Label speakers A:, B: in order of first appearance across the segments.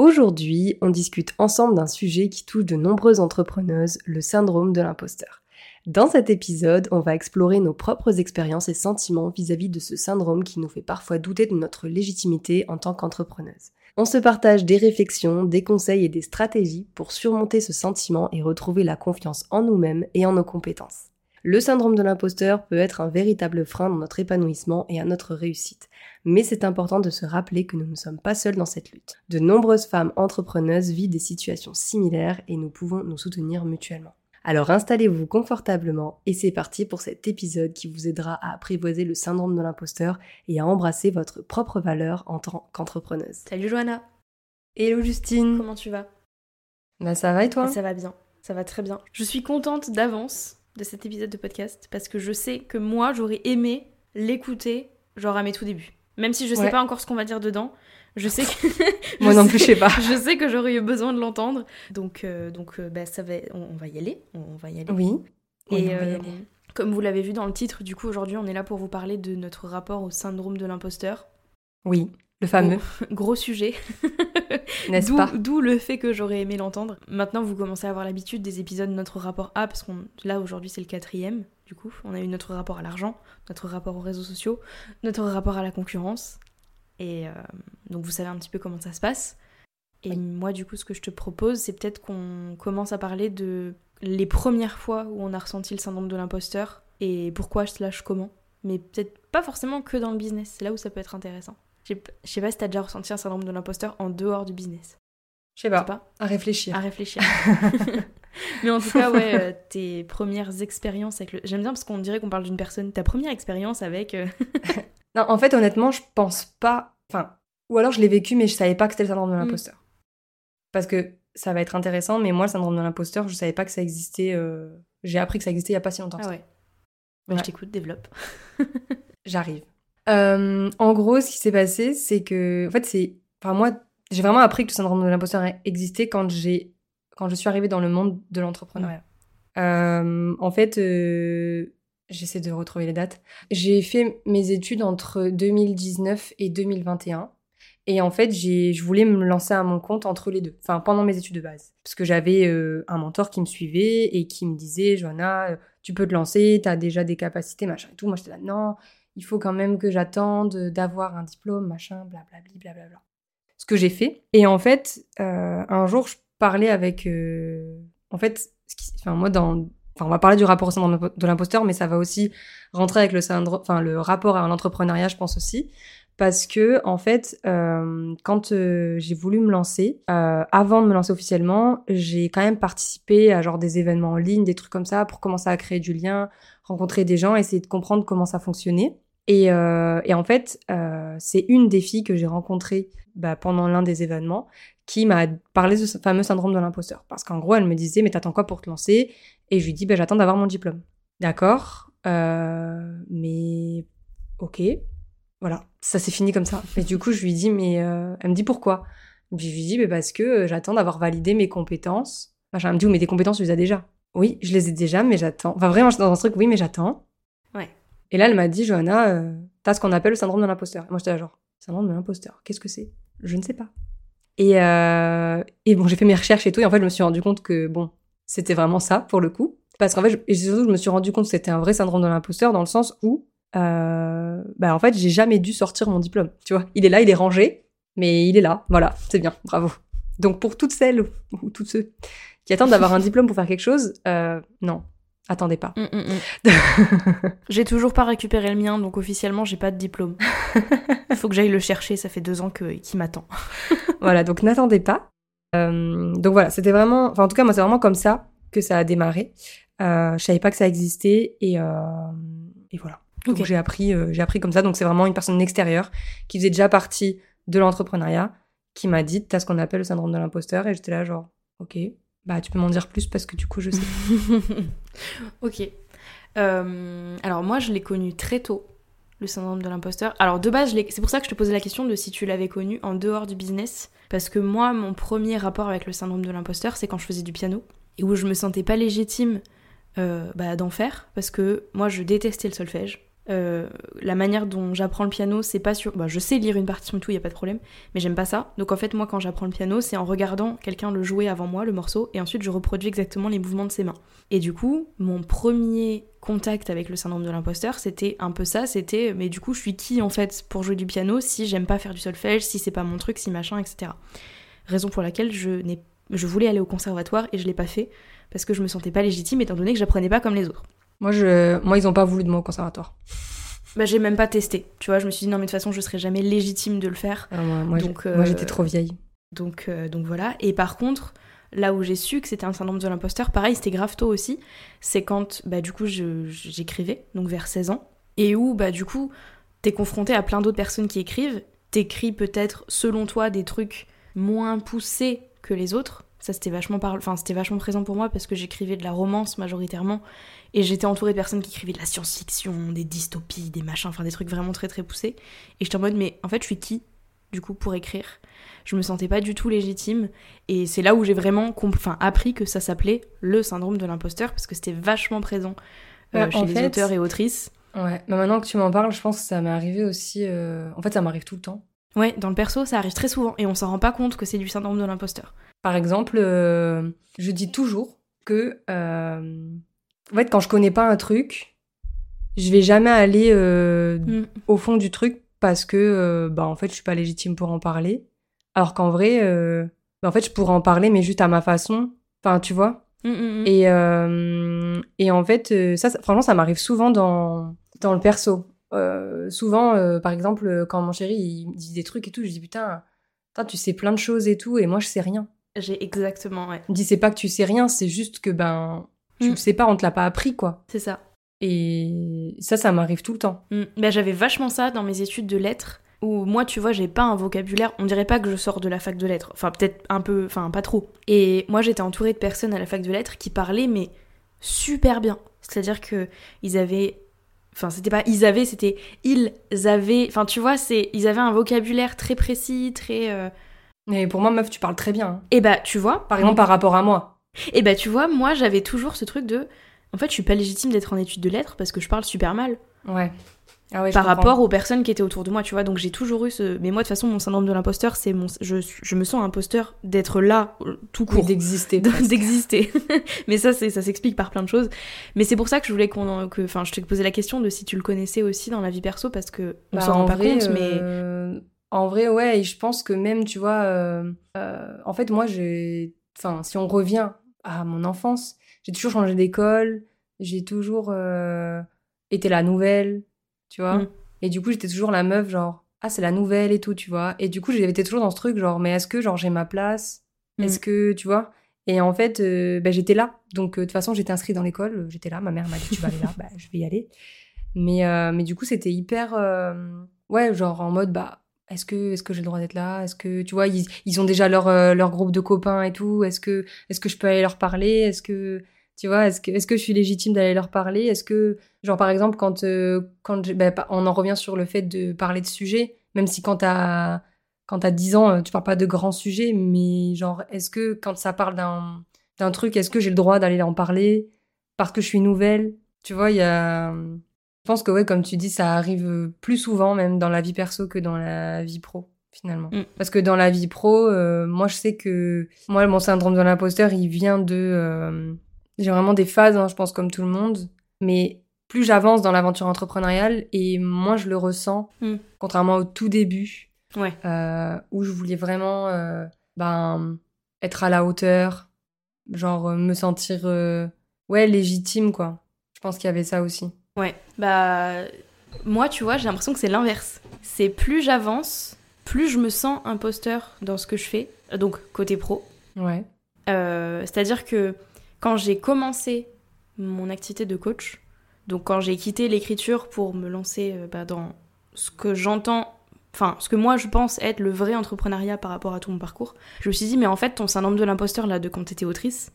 A: Aujourd'hui, on discute ensemble d'un sujet qui touche de nombreuses entrepreneuses, le syndrome de l'imposteur. Dans cet épisode, on va explorer nos propres expériences et sentiments vis-à-vis de ce syndrome qui nous fait parfois douter de notre légitimité en tant qu'entrepreneuse. On se partage des réflexions, des conseils et des stratégies pour surmonter ce sentiment et retrouver la confiance en nous-mêmes et en nos compétences. Le syndrome de l'imposteur peut être un véritable frein dans notre épanouissement et à notre réussite. Mais c'est important de se rappeler que nous ne sommes pas seuls dans cette lutte. De nombreuses femmes entrepreneuses vivent des situations similaires et nous pouvons nous soutenir mutuellement. Alors installez-vous confortablement et c'est parti pour cet épisode qui vous aidera à apprivoiser le syndrome de l'imposteur et à embrasser votre propre valeur en tant qu'entrepreneuse.
B: Salut Johanna
A: Hello Justine
B: Comment tu vas?
A: Bah ça va et toi?
B: Ça va bien, ça va très bien. Je suis contente d'avance de cet épisode de podcast parce que je sais que moi j'aurais aimé l'écouter genre à mes tout débuts. Même si je sais pas encore ce qu'on va dire dedans, je sais que.
A: Moi non plus, je sais pas.
B: je sais que j'aurais eu besoin de l'entendre. Donc, euh, donc euh, bah, ça va, on, va y aller. On, va y aller.
A: Oui.
B: Et euh, comme vous l'avez vu dans le titre, du coup, aujourd'hui, on est là pour vous parler de notre rapport au syndrome de l'imposteur.
A: Oui, le fameux.
B: gros sujet.
A: N'est-ce pas
B: D'où le fait que j'aurais aimé l'entendre. Maintenant, vous commencez à avoir l'habitude des épisodes de notre rapport A, parce qu'on là, aujourd'hui, c'est le quatrième. Du coup, on a eu notre rapport à l'argent, notre rapport aux réseaux sociaux, notre rapport à la concurrence. Et euh, donc vous savez un petit peu comment ça se passe. Et moi, du coup, ce que je te propose, c'est peut-être qu'on commence à parler de les premières fois où on a ressenti le syndrome de l'imposteur et pourquoi slash comment. Mais peut-être pas forcément que dans le business, c'est là où ça peut être intéressant. Je sais pas si t'as déjà ressenti un syndrome de l'imposteur en dehors du business.
A: Je sais pas. À réfléchir.
B: À réfléchir. Mais en tout cas, ouais, euh, tes premières expériences avec le. J'aime bien parce qu'on dirait qu'on parle d'une personne. Ta première expérience avec. Euh,
A: non, en fait, honnêtement, je pense pas. Enfin, ou alors je l'ai vécu, mais je savais pas que c'était le syndrome de mm. l'imposteur. Parce que ça va être intéressant, mais moi, le syndrome de l'imposteur, je savais pas que ça existait. Euh, j'ai appris que ça existait il y a pas si longtemps.
B: Ah ouais. Bah, je t'écoute, développe.
A: J'arrive. en gros, ce qui s'est passé, c'est que. En fait, c'est. Enfin, moi, j'ai vraiment appris que le syndrome de l'imposteur existait quand j'ai quand je suis arrivée dans le monde de l'entrepreneuriat. Euh, en fait, euh, j'essaie de retrouver les dates. J'ai fait mes études entre 2019 et 2021. Et en fait, je voulais me lancer à mon compte entre les deux, enfin pendant mes études de base. Parce que j'avais euh, un mentor qui me suivait et qui me disait, Johanna, tu peux te lancer, tu as déjà des capacités, machin et tout. Moi, j'étais là, non, il faut quand même que j'attende d'avoir un diplôme, machin, blablabla, blablabla. Ce que j'ai fait. Et en fait, un jour, je parler avec. Euh, en fait, enfin, moi, dans. Enfin, on va parler du rapport au syndrome de l'imposteur, mais ça va aussi rentrer avec le syndrome, enfin, le rapport à l'entrepreneuriat, je pense aussi. Parce que, en fait, euh, quand euh, j'ai voulu me lancer, avant de me lancer officiellement, j'ai quand même participé à genre des événements en ligne, des trucs comme ça, pour commencer à créer du lien, rencontrer des gens, essayer de comprendre comment ça fonctionnait. Et, et en fait, c'est une des filles que j'ai rencontrées bah, pendant l'un des événements qui m'a parlé de ce fameux syndrome de l'imposteur. Parce qu'en gros, elle me disait, mais t'attends quoi pour te lancer? Et je lui dis, ben, j'attends d'avoir mon diplôme. D'accord, euh, mais ok. Voilà, ça s'est fini comme ça. Et du coup, je lui dis, mais euh, elle me dit pourquoi? Je lui dis, mais parce que euh, j'attends d'avoir validé mes compétences. Enfin, elle me dit, mais tes compétences, tu les as déjà. Oui, je les ai déjà, mais j'attends. Enfin, vraiment, je dans un truc, oui, mais j'attends.
B: Ouais.
A: Et là, elle m'a dit, Johanna, t'as ce qu'on appelle le syndrome de l'imposteur. moi, j'étais là, genre, syndrome de l'imposteur, qu'est-ce que c'est? Je ne sais pas. Et, euh, et bon, j'ai fait mes recherches et tout, et en fait, je me suis rendu compte que, bon, c'était vraiment ça, pour le coup. Parce qu'en fait, je, et surtout, je me suis rendu compte que c'était un vrai syndrome de l'imposteur, dans le sens où, euh, bah, en fait, j'ai jamais dû sortir mon diplôme. Tu vois, il est là, il est rangé, mais il est là. Voilà, c'est bien, bravo. Donc, pour toutes celles ou tous ceux qui attendent d'avoir un diplôme pour faire quelque chose, euh, non. Attendez pas.
B: Mm, mm, mm. j'ai toujours pas récupéré le mien, donc officiellement, j'ai pas de diplôme. Il faut que j'aille le chercher, ça fait deux ans que, qu'il m'attend.
A: voilà, donc n'attendez pas. Euh, donc voilà, c'était vraiment, enfin en tout cas moi c'est vraiment comme ça que ça a démarré. Euh, je savais pas que ça existait et, euh, et voilà. Donc j'ai appris, j'ai appris comme ça. Donc c'est vraiment une personne extérieure qui faisait déjà partie de l'entrepreneuriat qui m'a dit t'as ce qu'on appelle le syndrome de l'imposteur et j'étais là genre ok bah tu peux m'en dire plus parce que du coup je sais.
B: ok. Euh, alors moi, je l'ai connu très tôt, le syndrome de l'imposteur. Alors de base, c'est pour ça que je te posais la question de si tu l'avais connu en dehors du business. Parce que moi, mon premier rapport avec le syndrome de l'imposteur, c'est quand je faisais du piano. Et où je me sentais pas légitime euh, bah, d'en faire. Parce que moi, je détestais le solfège. Euh, la manière dont j'apprends le piano, c'est pas sur. Bah, je sais lire une partition et tout, y a pas de problème, mais j'aime pas ça. Donc en fait, moi, quand j'apprends le piano, c'est en regardant quelqu'un le jouer avant moi, le morceau, et ensuite je reproduis exactement les mouvements de ses mains. Et du coup, mon premier contact avec le syndrome de l'imposteur, c'était un peu ça, c'était mais du coup, je suis qui en fait pour jouer du piano si j'aime pas faire du solfège, si c'est pas mon truc, si machin, etc. Raison pour laquelle je n'ai je voulais aller au conservatoire et je l'ai pas fait parce que je me sentais pas légitime étant donné que j'apprenais pas comme les autres.
A: Moi je, moi ils ont pas voulu de moi au conservatoire.
B: Bah j'ai même pas testé, tu vois, je me suis dit non mais de toute façon je serais jamais légitime de le faire.
A: Alors, moi, moi,
B: Donc, euh,
A: moi, j'étais trop vieille.
B: Donc, euh, donc voilà. Et par contre, là où j'ai su que c'était un syndrome de l'imposteur, pareil, c'était grave tôt aussi, c'est quand, bah, du coup, j'écrivais, donc vers 16 ans, et où, bah, du coup, t'es confronté à plein d'autres personnes qui écrivent, t'écris peut-être, selon toi, des trucs moins poussés que les autres. Ça, c'était vachement, par... enfin, c'était vachement présent pour moi parce que j'écrivais de la romance majoritairement, et j'étais entourée de personnes qui écrivaient de la science-fiction, des dystopies, des machins, enfin, des trucs vraiment très très poussés. Et j'étais en mode, mais en fait, je suis qui, du coup, pour écrire? Je me sentais pas du tout légitime et c'est là où j'ai vraiment enfin, appris que ça s'appelait le syndrome de l'imposteur parce que c'était vachement présent euh,
A: Ouais,
B: chez
A: en
B: les
A: fait-
B: auteurs et autrices.
A: Ouais, mais maintenant que tu m'en parles, je pense que ça m'est arrivé aussi. euh, En fait, ça m'arrive tout le temps.
B: Ouais, dans le perso, ça arrive très souvent et on s'en rend pas compte que c'est du syndrome de l'imposteur.
A: Par exemple, euh, je dis toujours que, euh, en fait, quand je connais pas un truc, je vais jamais aller euh,
B: Mm.
A: au fond du truc parce que, bah, en fait, je suis pas légitime pour en parler. Alors qu'en vrai, bah, en fait, je pourrais en parler, mais juste à ma façon. Enfin, tu vois?
B: Mm, mm.
A: Et, et en fait, ça, ça- franchement, ça m'arrive souvent dans, dans le perso. Euh, souvent, euh, par exemple, euh, quand mon chéri il me dit des trucs et tout, je dis putain, putain, tu sais plein de choses et tout, et moi je sais rien.
B: J'ai exactement, ouais.
A: Il me dit c'est pas que tu sais rien, c'est juste que ben tu
B: Mm.
A: le sais pas, on te l'a pas appris quoi.
B: C'est ça.
A: Et ça, ça m'arrive tout le temps.
B: Mm. Bah, j'avais vachement ça dans mes études de lettres où moi, tu vois, j'ai pas un vocabulaire, on dirait pas que je sors de la fac de lettres. Enfin, peut-être un peu, enfin, pas trop. Et moi, j'étais entourée de personnes à la fac de lettres qui parlaient, mais super bien. C'est-à-dire que ils avaient. Enfin, c'était pas ils avaient, c'était ils avaient. Enfin, tu vois, c'est ils avaient un vocabulaire très précis, très. euh,
A: Mais pour moi, meuf, tu parles très bien. hein.
B: Et bah, tu vois.
A: Par exemple, par rapport à moi.
B: Et bah, tu vois, moi, j'avais toujours ce truc de. En fait, je suis pas légitime d'être en études de lettres parce que je parle super mal.
A: Ouais. Ah ouais,
B: par
A: comprends.
B: rapport aux personnes qui étaient autour de moi, tu vois. Donc j'ai toujours eu ce. Mais moi, de toute façon, mon syndrome de l'imposteur, c'est mon. Je, je me sens imposteur d'être là, euh, tout court.
A: d'exister.
B: d'exister. mais ça, c'est, ça s'explique par plein de choses. Mais c'est pour ça que je voulais qu'on, en- que, enfin, je te posais la question de si tu le connaissais aussi dans la vie perso parce que on
A: Bah,
B: s'en rend
A: en
B: pas
A: vrai,
B: compte, mais
A: euh, En vrai, ouais, et je pense que même, tu vois, euh, euh, en fait, moi, j'ai. Enfin, si on revient à mon enfance, j'ai toujours changé d'école, j'ai toujours euh, été la nouvelle, tu vois.
B: Mm.
A: Et du coup, j'étais toujours la meuf, genre, ah, c'est la nouvelle et tout, tu vois. Et du coup, j'étais toujours dans ce truc, genre, mais est-ce que, genre, j'ai ma place?
B: Mm.
A: Est-ce que, tu vois? Et en fait, euh, bah, j'étais là. Donc, euh, de toute façon, j'étais inscrite dans l'école, euh, j'étais là. Ma mère m'a dit, tu vas aller là, bah, je vais y aller. Mais, euh, mais du coup, c'était hyper. ouais, genre en mode, bah, est-ce que, est-ce que j'ai le droit d'être là? Est-ce que, tu vois, ils, ils ont déjà leur, leur groupe de copains et tout. Est-ce que, est-ce que je peux aller leur parler? Est-ce que, tu vois, est-ce que, est-ce que je suis légitime d'aller leur parler? Est-ce que, genre, par exemple, quand, euh, quand bah, on en revient sur le fait de parler de sujets, même si quand t'as, quand t'as 10 ans, euh, tu parles pas de grands sujets, mais genre, est-ce que quand ça parle d'un, d'un truc, est-ce que j'ai le droit d'aller en parler parce que je suis nouvelle? Tu vois, il y a. Je pense que, ouais, comme tu dis, ça arrive plus souvent, même dans la vie perso que dans la vie pro, finalement.
B: Mm.
A: Parce que dans la vie pro, euh, moi, je sais que. Moi, mon syndrome de l'imposteur, il vient de. euh, J'ai vraiment des phases, hein, je pense, comme tout le monde. Mais plus j'avance dans l'aventure entrepreneuriale, et moins je le ressens,
B: Mm.
A: contrairement au tout début,
B: ouais.
A: euh, où je voulais vraiment euh, ben, être à la hauteur, genre euh, me sentir ouais, légitime, quoi. Je pense qu'il y avait ça aussi.
B: Ouais, bah moi, tu vois, j'ai l'impression que c'est l'inverse. C'est plus j'avance, plus je me sens imposteur dans ce que je fais, donc côté pro.
A: Ouais.
B: C'est-à-dire que quand j'ai commencé mon activité de coach, donc quand j'ai quitté l'écriture pour me lancer euh, bah, dans ce que j'entends, enfin ce que moi je pense être le vrai entrepreneuriat par rapport à tout mon parcours, je me suis dit mais en fait ton syndrome de l'imposteur là de quand t'étais autrice,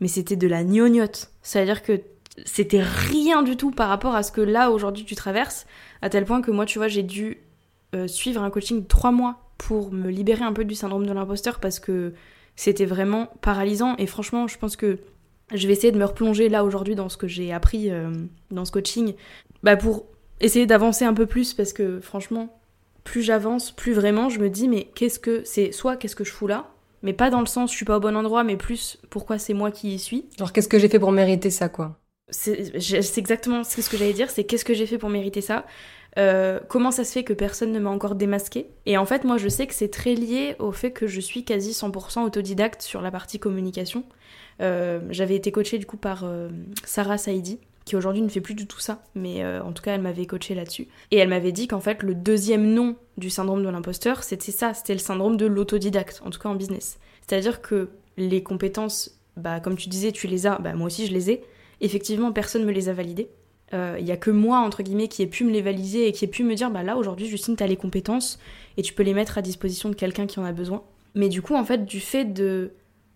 B: mais c'était de la gnognotte. C'est-à-dire que c'était rien du tout par rapport à ce que là aujourd'hui tu traverses, à tel point que moi tu vois j'ai dû euh, suivre un coaching de trois mois pour me libérer un peu du syndrome de l'imposteur parce que c'était vraiment paralysant et franchement je pense que je vais essayer de me replonger là aujourd'hui dans ce que j'ai appris euh, dans ce coaching. Bah, pour essayer d'avancer un peu plus parce que franchement plus j'avance plus vraiment je me dis mais qu'est-ce que c'est soit qu'est-ce que je fous là? Mais pas dans le sens je suis pas au bon endroit mais plus pourquoi c'est moi qui y suis.
A: Genre, qu'est-ce que j'ai fait pour mériter ça, quoi?
B: C'est exactement ce que j'allais dire, c'est qu'est-ce que j'ai fait pour mériter ça? Euh, Comment ça se fait que personne ne m'a encore démasqué? Et en fait, moi, je sais que c'est très lié au fait que je suis quasi 100% autodidacte sur la partie communication. Euh, J'avais été coachée du coup par euh, Sarah Saidi, qui aujourd'hui ne fait plus du tout ça, mais en tout cas, elle m'avait coachée là-dessus. Et elle m'avait dit qu'en fait, le deuxième nom du syndrome de l'imposteur, c'était ça, c'était le syndrome de l'autodidacte, en tout cas en business. C'est-à-dire que les compétences, bah, comme tu disais, tu les as, bah, moi aussi je les ai. Effectivement, personne me les a validées. Il y a que moi, entre guillemets, qui ai pu me les valider et qui ai pu me dire, bah là, aujourd'hui, Justine, t'as les compétences et tu peux les mettre à disposition de quelqu'un qui en a besoin. Mais du coup, en fait, du fait de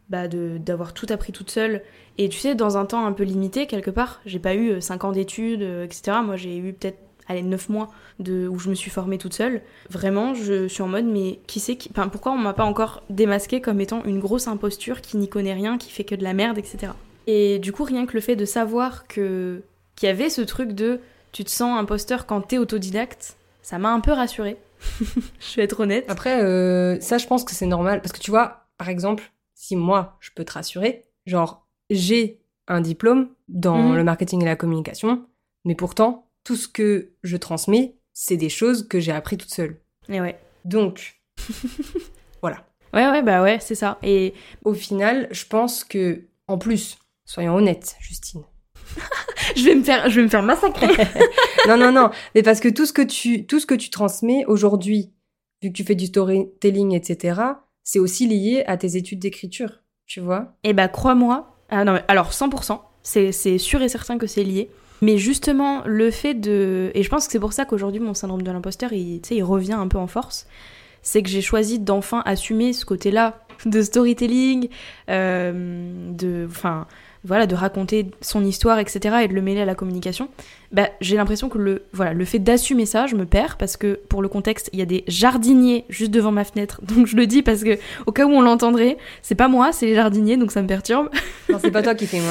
B: bah, d'avoir tout appris toute seule, et tu sais, dans un temps un peu limité, quelque part, j'ai pas eu 5 ans d'études, euh, etc. Moi, j'ai eu peut-être, allez, 9 mois de, où je me suis formée toute seule. Vraiment, je suis en mode, mais qui c'est qui... Enfin, pourquoi on m'a pas encore démasqué comme étant une grosse imposture qui n'y connaît rien, qui fait que de la merde, etc. Et du coup, rien que le fait de savoir que qu'il y avait ce truc de tu te sens imposteur quand t'es autodidacte, ça m'a un peu rassurée. je vais être honnête.
A: Après, euh, ça, je pense que c'est normal. Parce que tu vois, par exemple, si moi, je peux te rassurer, genre, j'ai un diplôme dans
B: Mhm.
A: le marketing et la communication, mais pourtant, tout ce que je transmets, c'est des choses que j'ai appris toute seule.
B: Et ouais.
A: Donc, voilà.
B: Ouais, ouais, bah ouais, c'est ça. Et
A: Au final, je pense que, en plus, soyons honnêtes, Justine.
B: je vais me faire, je vais me faire massacrer.
A: non, non, non, mais parce que tout ce que tu, tout ce que tu transmets aujourd'hui, vu que tu fais du storytelling, etc., c'est aussi lié à tes études d'écriture, tu vois?
B: Et bah crois-moi, ah non, alors 100%, c'est c'est sûr et certain que c'est lié. Mais justement, le fait de... Et je pense que c'est pour ça qu'aujourd'hui, mon syndrome de l'imposteur, il, tu sais, il revient un peu en force. C'est que j'ai choisi d'enfin assumer ce côté-là de storytelling, euh, de... Enfin, voilà, de raconter son histoire, etc. et de le mêler à la communication. Bah, j'ai l'impression que le, voilà, le fait d'assumer ça, je me perds parce que, pour le contexte, il y a des jardiniers juste devant ma fenêtre. Donc je le dis parce que, au cas où on l'entendrait, c'est pas moi, c'est les jardiniers, donc ça me perturbe.
A: Non, c'est pas toi qui fais.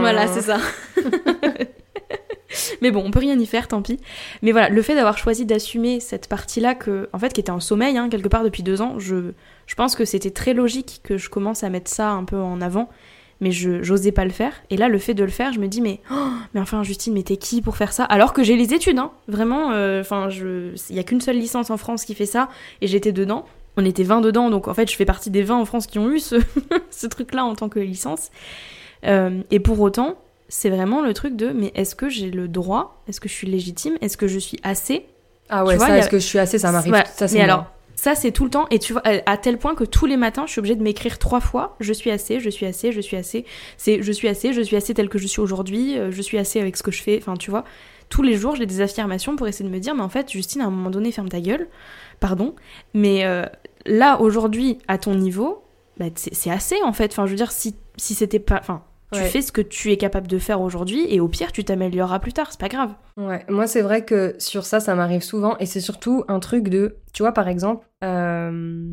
B: Voilà, c'est ça. Mais bon, on peut rien y faire, tant pis. Mais voilà, le fait d'avoir choisi d'assumer cette partie-là, que, en fait, qui était en sommeil, hein, quelque part depuis deux ans, je, je pense que c'était très logique que je commence à mettre ça un peu en avant, mais je j'osais pas le faire. Et là, le fait de le faire, je me dis, mais, oh, mais enfin, Justine, mais t'es qui pour faire ça? Alors que j'ai les études, hein, vraiment, euh, enfin, il y a qu'une seule licence en France qui fait ça, et j'étais dedans. On était 20 dedans, donc en fait, je fais partie des 20 en France qui ont eu ce, ce truc-là en tant que licence. Euh, et pour autant, c'est vraiment le truc de mais est-ce que j'ai le droit? Est-ce que je suis légitime? Est-ce que je suis assez?
A: Ah ouais,
B: vois,
A: ça,
B: a-
A: est-ce que je suis assez? Ça m'arrive.
B: Ouais,
A: Ça, c'est
B: mais alors, ça c'est tout le temps et tu vois à tel point que tous les matins, je suis obligée de m'écrire trois fois je suis assez, je suis assez, je suis assez. C'est je suis assez, je suis assez tel que je suis aujourd'hui, euh, je suis assez avec ce que je fais, enfin tu vois. Tous les jours, j'ai des affirmations pour essayer de me dire mais en fait, Justine à un moment donné, ferme ta gueule. Pardon, mais euh, là aujourd'hui à ton niveau, bah, c'est assez en fait. Enfin, je veux dire si si c'était pas enfin tu
A: Ouais.
B: fais ce que tu es capable de faire aujourd'hui et au pire tu t'amélioreras plus tard, c'est pas grave.
A: Ouais, moi c'est vrai que sur ça, ça m'arrive souvent et c'est surtout un truc de, tu vois par exemple, euh,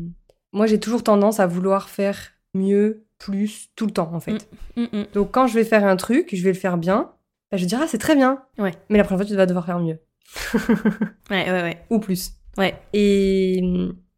A: moi j'ai toujours tendance à vouloir faire mieux, plus, tout le temps en fait.
B: Mm, mm.
A: Donc quand je vais faire un truc, je vais le faire bien, bah, je vais dire ah c'est très bien.
B: Ouais.
A: Mais la prochaine fois tu vas devoir faire mieux
B: Ouais, ouais, ouais.
A: ou plus.
B: Ouais.
A: Et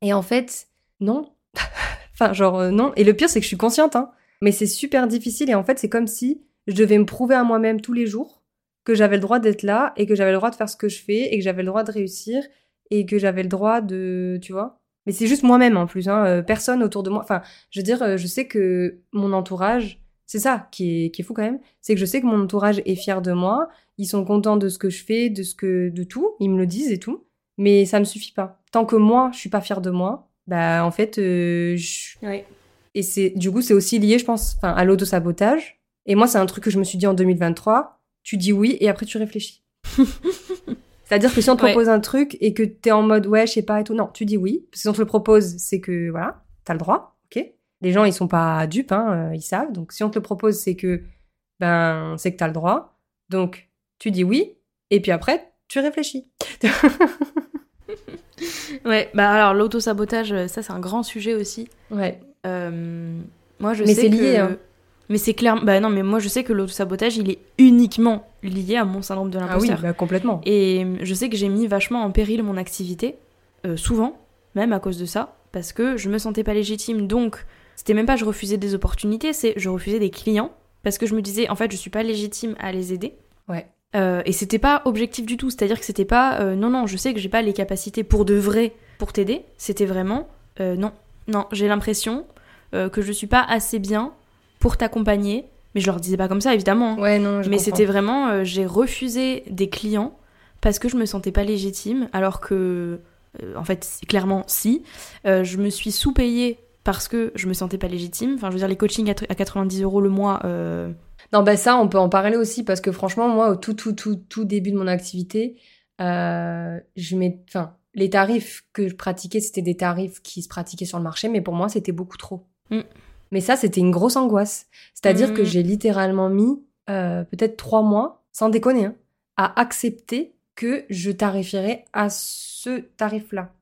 A: et en fait non, enfin genre euh, non. Et le pire c'est que je suis consciente, hein. Mais c'est super difficile et en fait c'est comme si je devais me prouver à moi-même tous les jours que j'avais le droit d'être là et que j'avais le droit de faire ce que je fais et que j'avais le droit de réussir et que j'avais le droit de, tu vois. Mais c'est juste moi-même en plus, hein, euh, personne autour de moi. Enfin, je veux dire, euh, je sais que mon entourage, C'est ça qui est, qui est fou quand même. C'est que je sais que mon entourage est fier de moi. Ils sont contents de ce que je fais, de ce que, de tout. Ils me le disent et tout. Mais ça me suffit pas. Tant que moi, je suis pas fière de moi, bah, en fait, euh, je... Et c'est, du coup, c'est aussi lié, je pense, enfin, à l'auto-sabotage. Et moi, c'est un truc que je me suis dit en 2023. Tu dis oui et après tu réfléchis. C'est-à-dire que si on te
B: Ouais.
A: propose un truc et que t'es en mode ouais, je sais pas et tout, non, tu dis oui. Parce que si on te le propose, c'est que voilà, t'as le droit, ok. Les gens, ils sont pas dupes, hein, euh, ils savent. Donc si on te le propose, c'est que ben, c'est que t'as le droit. Donc tu dis oui et puis après, tu réfléchis.
B: Ouais, bah alors l'auto-sabotage, euh, ça c'est un grand sujet aussi.
A: Ouais.
B: Euh, moi je
A: Mais
B: sais
A: c'est lié,
B: que...
A: hein.
B: Mais c'est clair. Bah non, mais moi je sais que l'auto-sabotage il est uniquement lié à mon syndrome de
A: Ah oui,
B: l'imposteur.
A: bah, complètement.
B: Et euh, je sais que j'ai mis vachement en péril mon activité, euh, souvent, même à cause de ça, parce que je me sentais pas légitime. Donc, c'était même pas je refusais des opportunités, c'est je refusais des clients, parce que je me disais, en fait, je suis pas légitime à les aider.
A: Ouais.
B: Euh, et c'était pas objectif du tout, c'est-à-dire que c'était pas, euh, non, non, je sais que j'ai pas les capacités pour de vrai pour t'aider, c'était vraiment, non, non, j'ai l'impression euh, que je suis pas assez bien pour t'accompagner, mais je leur disais pas comme ça, évidemment. hein.
A: Ouais, non, je
B: Mais c'était vraiment, euh, j'ai refusé des clients parce que je me sentais pas légitime, alors que, euh, en fait, clairement si. Je me suis sous-payée parce que je me sentais pas légitime. Enfin, je veux dire, les coachings à tr- à 90 euros le mois,
A: Non, bah ça, on peut en parler aussi parce que franchement, moi, au tout, tout, tout, tout début de mon activité, je mets, enfin, les tarifs que je pratiquais, c'était des tarifs qui se pratiquaient sur le marché, mais pour moi, c'était beaucoup trop.
B: Mm.
A: Mais ça, c'était une grosse angoisse. C'est-à-dire
B: Mm.
A: que j'ai littéralement mis euh, peut-être trois mois, sans déconner, hein, à accepter que je tarifierais à ce tarif-là.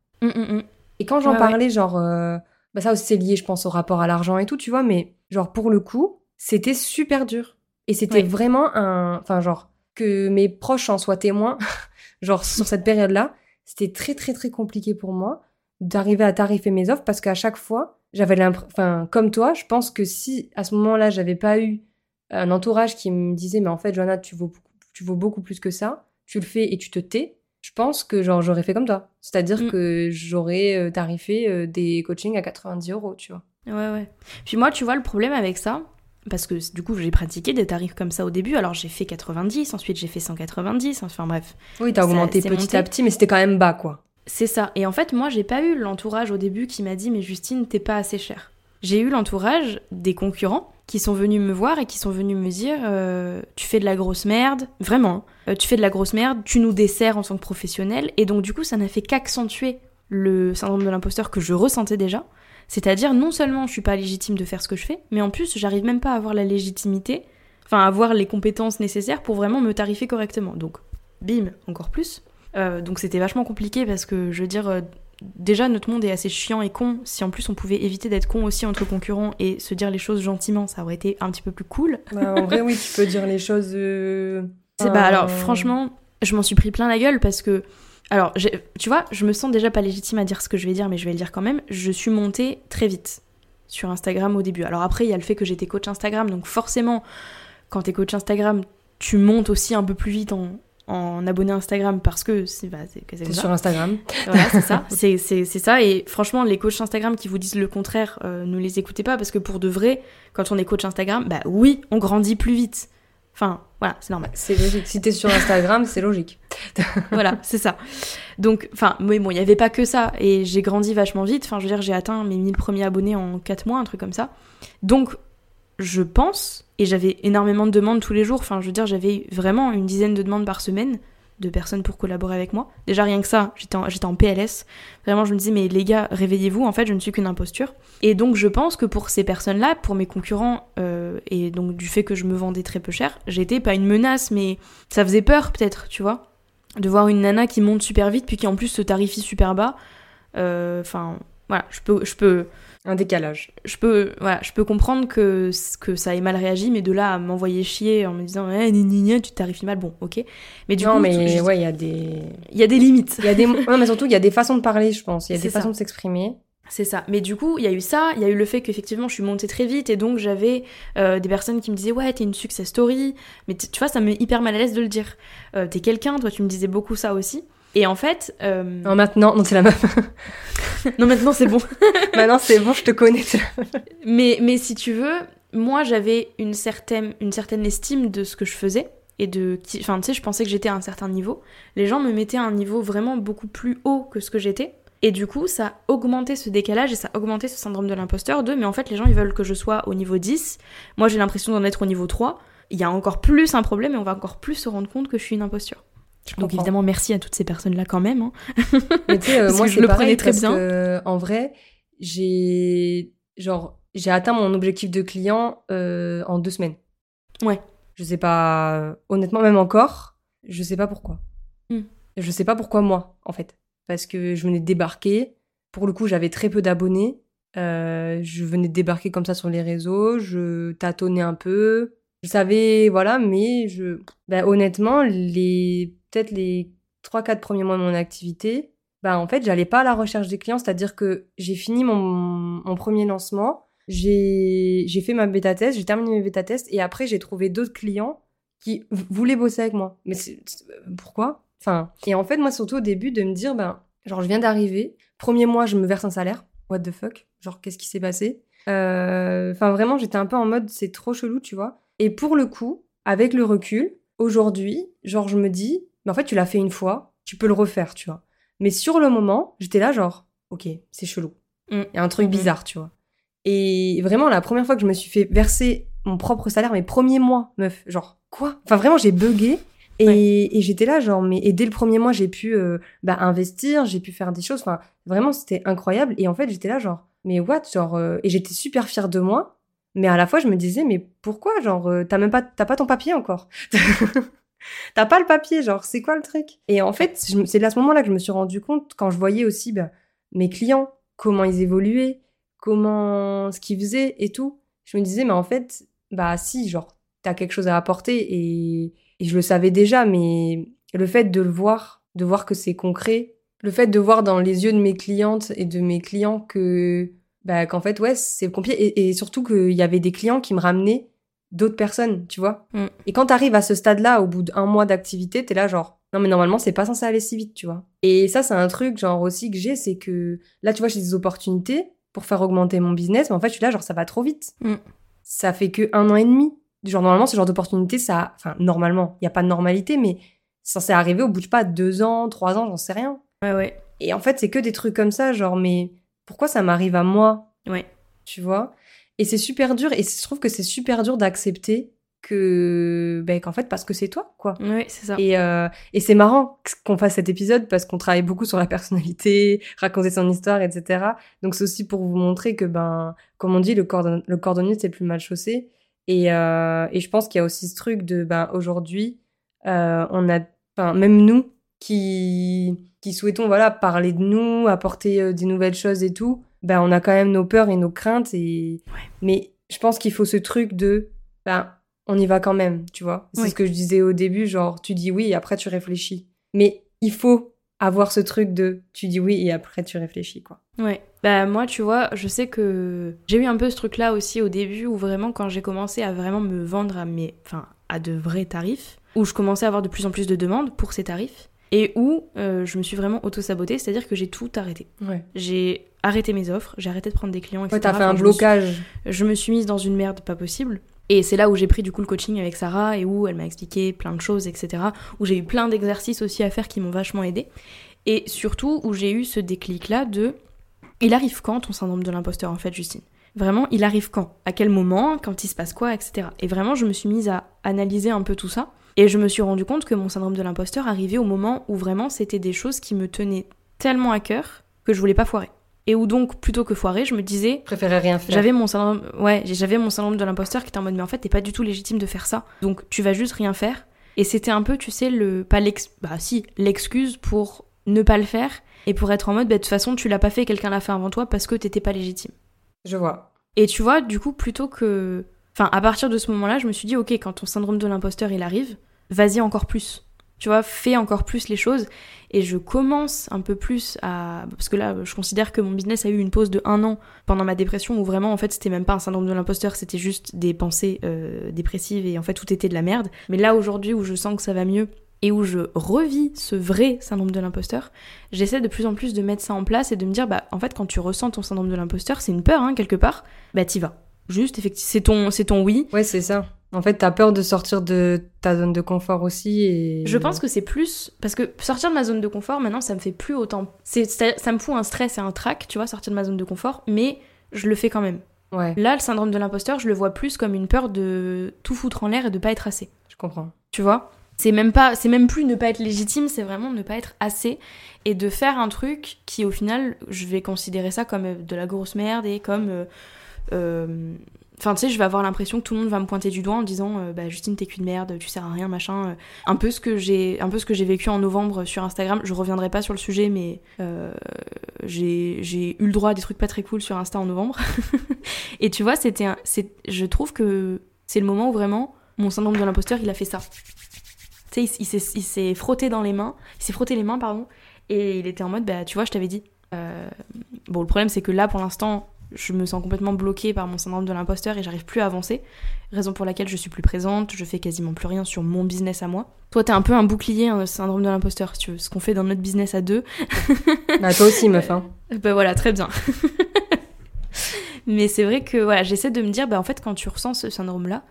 A: Et quand j'en parlais, genre, euh, bah ça aussi c'est lié, je pense, au rapport à l'argent et tout, tu vois, mais genre pour le coup, c'était super dur. Et c'était vraiment un, enfin genre que mes proches en soient témoins, genre sur cette période-là, c'était très très très compliqué pour moi d'arriver à tarifer mes offres parce qu'à chaque fois, j'avais l'impression, enfin comme toi, je pense que si à ce moment-là j'avais pas eu un entourage qui me disait mais en fait Johanna tu vaux beaucoup- tu vaux beaucoup plus que ça, tu le fais et tu te tais, je pense que genre j'aurais fait comme toi. C'est-à-dire
B: Mm.
A: que j'aurais euh, tarifé euh, des coachings à 90 euros, tu vois.
B: Ouais, ouais. Puis moi, tu vois, le problème avec ça, parce que du coup, j'ai pratiqué des tarifs comme ça au début. Alors, j'ai fait 90, ensuite j'ai fait 190, enfin bref.
A: Oui, t'as augmenté petit
B: monté.
A: à petit, mais c'était quand même bas, quoi.
B: C'est ça. Et en fait, moi, j'ai pas eu l'entourage au début qui m'a dit, mais Justine, t'es pas assez chère. J'ai eu l'entourage des concurrents qui sont venus me voir et qui sont venus me dire, euh, tu fais de la grosse merde, vraiment, hein. Euh, tu fais de la grosse merde, tu nous desserres en tant que professionnel. Et donc, du coup, ça n'a fait qu'accentuer le syndrome de l'imposteur que je ressentais déjà. C'est-à-dire, non seulement je suis pas légitime de faire ce que je fais, mais en plus, j'arrive même pas à avoir la légitimité, enfin, à avoir les compétences nécessaires pour vraiment me tarifer correctement. Donc, bim, encore plus. Euh, donc c'était vachement compliqué parce que je veux dire, euh, déjà notre monde est assez chiant et con. Si en plus on pouvait éviter d'être con aussi entre concurrents et se dire les choses gentiment, ça aurait été un petit peu plus cool.
A: Bah, en vrai, oui, tu peux dire les choses. euh,
B: C'est bah alors franchement, je m'en suis pris plein la gueule parce que alors tu vois, je me sens déjà pas légitime à dire ce que je vais dire, mais je vais le dire quand même. Je suis montée très vite sur Instagram au début. Alors après il y a le fait que j'étais coach Instagram, donc forcément quand t'es coach Instagram, tu montes aussi un peu plus vite en en abonné Instagram parce que c'est bah, comme ça.
A: sur Instagram.
B: Voilà, c'est ça. C'est ça. Et franchement, les coachs Instagram qui vous disent le contraire, euh, ne les écoutez pas parce que pour de vrai, quand on est coach Instagram, bah oui, on grandit plus vite. Enfin, voilà, c'est normal.
A: C'est logique. Si t'es sur Instagram, c'est logique.
B: voilà, c'est ça. Donc, enfin, mais bon, il n'y avait pas que ça. Et j'ai grandi vachement vite. Enfin, je veux dire, j'ai atteint mes 1000 premiers abonnés en 4 mois, un truc comme ça. Donc, je pense, et j'avais énormément de demandes tous les jours. Enfin, je veux dire, j'avais vraiment une dizaine de demandes par semaine de personnes pour collaborer avec moi. Déjà, rien que ça, j'étais en, en PLS. Vraiment, je me disais, mais les gars, réveillez-vous, en fait, je ne suis qu'une imposture. Et donc, je pense que pour ces personnes-là, pour mes concurrents, euh, et donc du fait que je me vendais très peu cher, j'étais pas une menace, mais ça faisait peur, peut-être, tu vois de voir une nana qui monte super vite puis qui en plus se tarifie super bas. Euh, Enfin, voilà, je peux, je peux,
A: Un décalage.
B: je peux, voilà, je peux comprendre que que ça ait mal réagi, mais de là à m'envoyer chier en me disant, eh, ni, ni, ni, tu tarifies mal, bon, ok. Mais du
A: non,
B: coup,
A: mais
B: je-
A: ouais, il y a des.
B: il y a des limites.
A: Il y a des. non, mais surtout, il y a des façons de parler, je pense. Il y a des
B: ça.
A: façons de s'exprimer.
B: C'est ça. Mais du coup, il y a eu ça, il y a eu le fait qu'effectivement, je suis montée très vite et donc j'avais euh, des personnes qui me disaient ouais, t'es une success story. Mais tu vois, ça me met hyper mal à l'aise de le dire. Euh, t'es quelqu'un, toi, tu me disais beaucoup ça aussi. Et en fait, euh,
A: Non, maintenant, non, c'est la meuf.
B: non, maintenant c'est bon.
A: maintenant, c'est bon, je te connais.
B: Mais, mais si tu veux, moi j'avais une certaine, une certaine estime de ce que je faisais et de enfin tu sais je pensais que j'étais à un certain niveau les gens me mettaient à un niveau vraiment beaucoup plus haut que ce que j'étais et du coup ça a augmenté ce décalage et ça a augmenté ce syndrome de l'imposteur de mais en fait les gens ils veulent que je sois au niveau 10 moi j'ai l'impression d'en être au niveau 3 il y a encore plus un problème et on va encore plus se rendre compte que je suis une imposture donc évidemment merci à toutes ces personnes là quand même hein.
A: mais tu sais euh, moi je le prenais très bien en vrai j'ai genre j'ai atteint mon objectif de client euh, en deux semaines
B: ouais
A: je sais pas, honnêtement, même encore, je sais pas pourquoi. Hmm. Je sais pas pourquoi moi, en fait. Parce que je venais de débarquer. Pour le coup, j'avais très peu d'abonnés. Euh, je venais de débarquer comme ça sur les réseaux. Je tâtonnais un peu. Je savais, voilà, mais je. Ben, honnêtement, les peut-être les 3-4 premiers mois de mon activité, ben, en fait, j'allais pas à la recherche des clients. C'est-à-dire que j'ai fini mon, mon premier lancement j'ai fait ma bêta test, j'ai terminé mes bêta tests et après j'ai trouvé d'autres clients qui voulaient bosser avec moi. Mais pourquoi? Enfin, et en fait, moi, surtout au début, de me dire, ben, genre, je viens d'arriver, premier mois, je me verse un salaire, what the fuck? Genre, qu'est-ce qui s'est passé? Euh, Enfin, vraiment, j'étais un peu en mode, c'est trop chelou, tu vois. Et pour le coup, avec le recul, aujourd'hui, genre, je me dis, mais en fait, tu l'as fait une fois, tu peux le refaire, tu vois. Mais sur le moment, j'étais là, genre, ok, c'est chelou. Mm. Il y a un truc mm-hmm. bizarre, tu vois. Et vraiment, la première fois que je me suis fait verser mon propre salaire, mes premiers mois, meuf, genre, quoi? Enfin, vraiment, j'ai bugué. Et, j'étais là, genre, mais et dès le premier mois, j'ai pu euh, bah, investir, j'ai pu faire des choses. Enfin, vraiment, c'était incroyable. Et en fait, j'étais là, genre, mais what Genre, euh, et j'étais super fière de moi. Mais à la fois, je me disais, mais pourquoi Genre, euh, t'as même pas, t'as pas ton papier encore. t'as pas le papier, genre, c'est quoi le truc? Et en fait, c'est à ce moment-là que je me suis rendu compte, quand je voyais aussi bah, mes clients, comment ils évoluaient, comment ce qu'il faisait et tout. Je me disais, mais en fait, bah si, genre, t'as quelque chose à apporter et, je le savais déjà, mais le fait de le voir, de voir que c'est concret, le fait de voir dans les yeux de mes clientes et de mes clients que, bah, qu'en fait, ouais, c'est compliqué et, et surtout qu'il y avait des clients qui me ramenaient d'autres personnes, tu vois. Mm. Et quand t'arrives à ce stade-là, au bout d'un mois d'activité, t'es là genre, non mais normalement c'est pas censé aller si vite, tu vois. Et ça c'est un truc genre aussi que j'ai, c'est que là tu vois j'ai des opportunités, pour faire augmenter mon business, mais en fait, je suis là, genre, ça va trop vite. Mm. Ça fait que un an et demi. Genre, normalement, ce genre d'opportunité, ça. Enfin, normalement, il n'y a pas de normalité, mais ça s'est arrivé au bout de pas deux ans, trois ans, j'en sais rien.
B: Ouais, ouais.
A: Et en fait, c'est que des trucs comme ça, genre, mais pourquoi ça m'arrive à moi?
B: Ouais.
A: Tu vois? Et c'est super dur, et je trouve que c'est super dur d'accepter que ben qu'en fait parce que c'est toi quoi
B: oui c'est ça
A: et, euh, et c'est marrant qu'on fasse cet épisode parce qu'on travaille beaucoup sur la personnalité raconter son histoire etc donc c'est aussi pour vous montrer que ben comme on dit le cordon le cordonnier c'est plus mal chaussé et euh, et je pense qu'il y a aussi ce truc de ben aujourd'hui euh, on a enfin même nous qui qui souhaitons voilà parler de nous apporter euh, des nouvelles choses et tout ben on a quand même nos peurs et nos craintes et mais je pense qu'il faut ce truc de ben on y va quand même, tu vois. C'est ce que je disais au début, genre tu dis oui et après tu réfléchis. Mais il faut avoir ce truc de tu dis oui et après tu réfléchis quoi.
B: Ouais. Bah moi tu vois, je sais que j'ai eu un peu ce truc là aussi au début où vraiment quand j'ai commencé à vraiment me vendre à mes enfin à de vrais tarifs où je commençais à avoir de plus en plus de demandes pour ces tarifs et où euh, je me suis vraiment auto-sabotée, c'est-à-dire que j'ai tout arrêté.
A: Ouais.
B: J'ai arrêté mes offres, j'ai arrêté de prendre des clients, etc.
A: Ouais, t'as fait un blocage.
B: je me suis mise dans une merde pas possible. Et c'est là où j'ai pris du coup le coaching avec Sarah et où elle m'a expliqué plein de choses, etc. Où j'ai eu plein d'exercices aussi à faire qui m'ont vachement aidé. Et surtout où j'ai eu ce déclic-là de il arrive quand ton syndrome de l'imposteur en fait, Justine? Vraiment, il arrive quand? À quel moment? Quand il se passe quoi? Etc. Et vraiment, je me suis mise à analyser un peu tout ça. Et je me suis rendu compte que mon syndrome de l'imposteur arrivait au moment où vraiment c'était des choses qui me tenaient tellement à cœur que je voulais pas foirer et où donc plutôt que foirer, je me disais
A: préférais rien faire.
B: J'avais mon syndrome ouais, j'avais mon syndrome de l'imposteur qui était en mode mais en fait t'es pas du tout légitime de faire ça. Donc tu vas juste rien faire et c'était un peu tu sais le pas l'ex bah si, l'excuse pour ne pas le faire et pour être en mode bah de toute façon tu l'as pas fait, quelqu'un l'a fait avant toi parce que t'étais pas légitime.
A: Je vois.
B: Et tu vois, du coup plutôt que enfin à partir de ce moment-là, je me suis dit OK, quand ton syndrome de l'imposteur il arrive, vas-y encore plus tu vois, fais encore plus les choses. Et je commence un peu plus à... Parce que là, je considère que mon business a eu une pause de un an pendant ma dépression, où vraiment, en fait, c'était même pas un syndrome de l'imposteur, c'était juste des pensées euh, dépressives, et en fait, tout était de la merde. Mais là, aujourd'hui, où je sens que ça va mieux, et où je revis ce vrai syndrome de l'imposteur, j'essaie de plus en plus de mettre ça en place et de me dire, bah, en fait, quand tu ressens ton syndrome de l'imposteur, c'est une peur, hein, quelque part, bah, t'y vas. juste, effectivement, c'est ton, c'est ton oui.
A: Ouais, c'est ça. En fait, t'as peur de sortir de ta zone de confort aussi et...
B: Je pense que c'est plus... Parce que sortir de ma zone de confort, maintenant, ça me fait plus autant... C'est, ça, ça me fout un stress et un trac, tu vois, sortir de ma zone de confort, mais je le fais quand même.
A: Ouais,
B: Là, le syndrome de l'imposteur, je le vois plus comme une peur de tout foutre en l'air et de pas être assez.
A: je comprends.
B: Tu vois? C'est même pas, c'est même plus ne pas être légitime, c'est vraiment ne pas être assez et de faire un truc qui, au final, je vais considérer ça comme euh, de la grosse merde et comme, euh, euh, enfin, tu sais, je vais avoir l'impression que tout le monde va me pointer du doigt en disant, euh, bah, Justine, t'es qu'une merde, tu sers à rien, machin. euh. Un peu ce que j'ai, vécu en novembre sur Instagram. Je reviendrai pas sur le sujet, mais euh, j'ai, eu le droit à des trucs pas très cool sur Insta en novembre. et tu vois, c'était, je trouve que c'est le moment où vraiment mon syndrome de l'imposteur, il a fait ça. Tu sais, il, s'est, frotté dans les mains, il s'est frotté les mains, pardon, et il était en mode, bah, tu vois, je t'avais dit. Bon, le problème, c'est que là, pour l'instant, je me sens complètement bloquée par mon syndrome de l'imposteur et j'arrive plus à avancer. Raison pour laquelle je suis plus présente, je fais quasiment plus rien sur mon business à moi. Toi, t'es un peu un bouclier, un syndrome de l'imposteur, si tu veux. Ce qu'on fait dans notre business à deux.
A: Bah, toi aussi, meuf, hein.
B: Bah voilà, très bien. Mais c'est vrai que voilà, j'essaie de me dire, bah en fait, quand tu ressens ce syndrome-là,